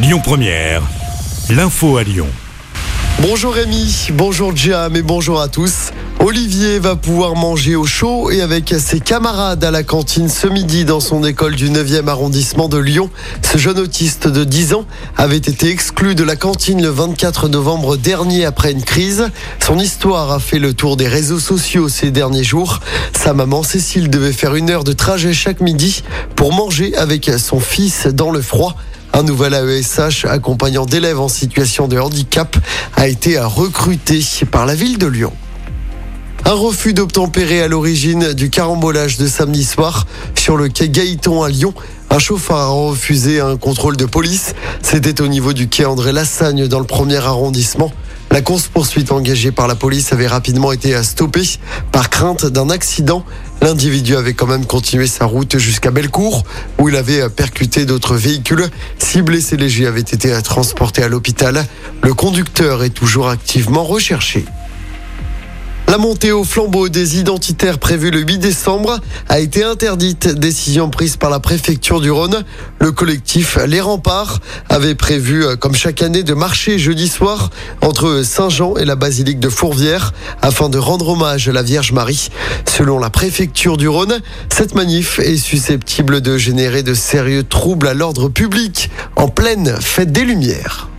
Lyon Première, l'info à Lyon. Bonjour Rémi, bonjour Jam et bonjour à tous. Olivier va pouvoir manger au chaud et avec ses camarades à la cantine ce midi dans son école du 9e arrondissement de Lyon. Ce jeune autiste de 10 ans avait été exclu de la cantine le 24 novembre dernier après une crise. Son histoire a fait le tour des réseaux sociaux ces derniers jours. Sa maman Cécile devait faire une heure de trajet chaque midi pour manger avec son fils dans le froid. Un nouvel AESH accompagnant d'élèves en situation de handicap a été recruté par la ville de Lyon. Un refus d'obtempérer à l'origine du carambolage de samedi soir sur le quai Gaëton à Lyon. Un chauffeur a refusé un contrôle de police. C'était au niveau du quai André Lassagne dans le premier arrondissement. La course-poursuite engagée par la police avait rapidement été stoppée par crainte d'un accident. L'individu avait quand même continué sa route jusqu'à Bellecour, où il avait percuté d'autres véhicules. Six blessés légers avaient été transportés à l'hôpital. Le conducteur est toujours activement recherché. La montée au flambeau des identitaires prévue le 8 décembre a été interdite. Décision prise par la préfecture du Rhône. Le collectif Les Remparts avait prévu, euh, comme chaque année, de marcher jeudi soir entre Saint-Jean et la basilique de Fourvière afin de rendre hommage à la Vierge Marie. Selon la préfecture du Rhône, cette manif est susceptible de générer de sérieux troubles à l'ordre public en pleine fête des Lumières.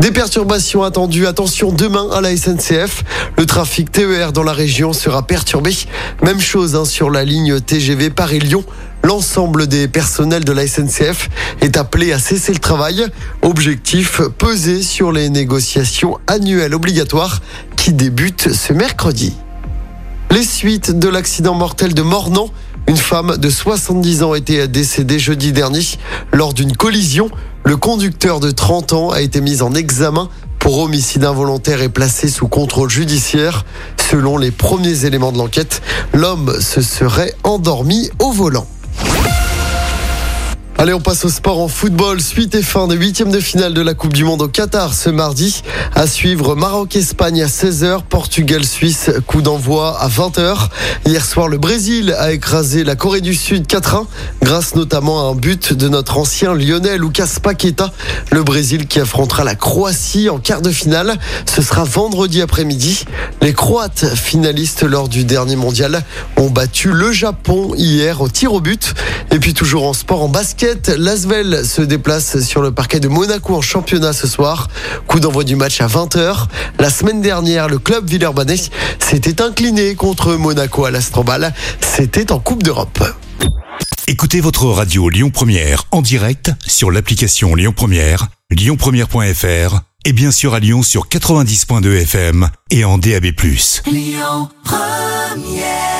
Des perturbations attendues. Attention demain à la SNCF. Le trafic TER dans la région sera perturbé. Même chose hein, sur la ligne TGV Paris-Lyon. L'ensemble des personnels de la SNCF est appelé à cesser le travail. Objectif, peser sur les négociations annuelles obligatoires qui débutent ce mercredi. Les suites de l'accident mortel de Mornan. Une femme de 70 ans a été décédée jeudi dernier lors d'une collision. Le conducteur de 30 ans a été mis en examen pour homicide involontaire et placé sous contrôle judiciaire. Selon les premiers éléments de l'enquête, l'homme se serait endormi au volant. Allez, on passe au sport en football. Suite et fin des huitièmes de finale de la Coupe du Monde au Qatar ce mardi. À suivre Maroc-Espagne à 16h, Portugal-Suisse, coup d'envoi à 20h. Hier soir, le Brésil a écrasé la Corée du Sud 4-1, grâce notamment à un but de notre ancien Lionel Lucas Paqueta. Le Brésil qui affrontera la Croatie en quart de finale. Ce sera vendredi après-midi. Les Croates, finalistes lors du dernier mondial, ont battu le Japon hier au tir au but. Et puis toujours en sport, en basket, L'Asvel se déplace sur le parquet de Monaco en championnat ce soir. Coup d'envoi du match à 20h. La semaine dernière, le club Villeurbanais s'était incliné contre Monaco à l'Astrobal. C'était en Coupe d'Europe. Écoutez votre radio Lyon Première en direct sur l'application Lyon Première, lyonpremière.fr et bien sûr à Lyon sur 90.2 FM et en DAB+. Lyon Première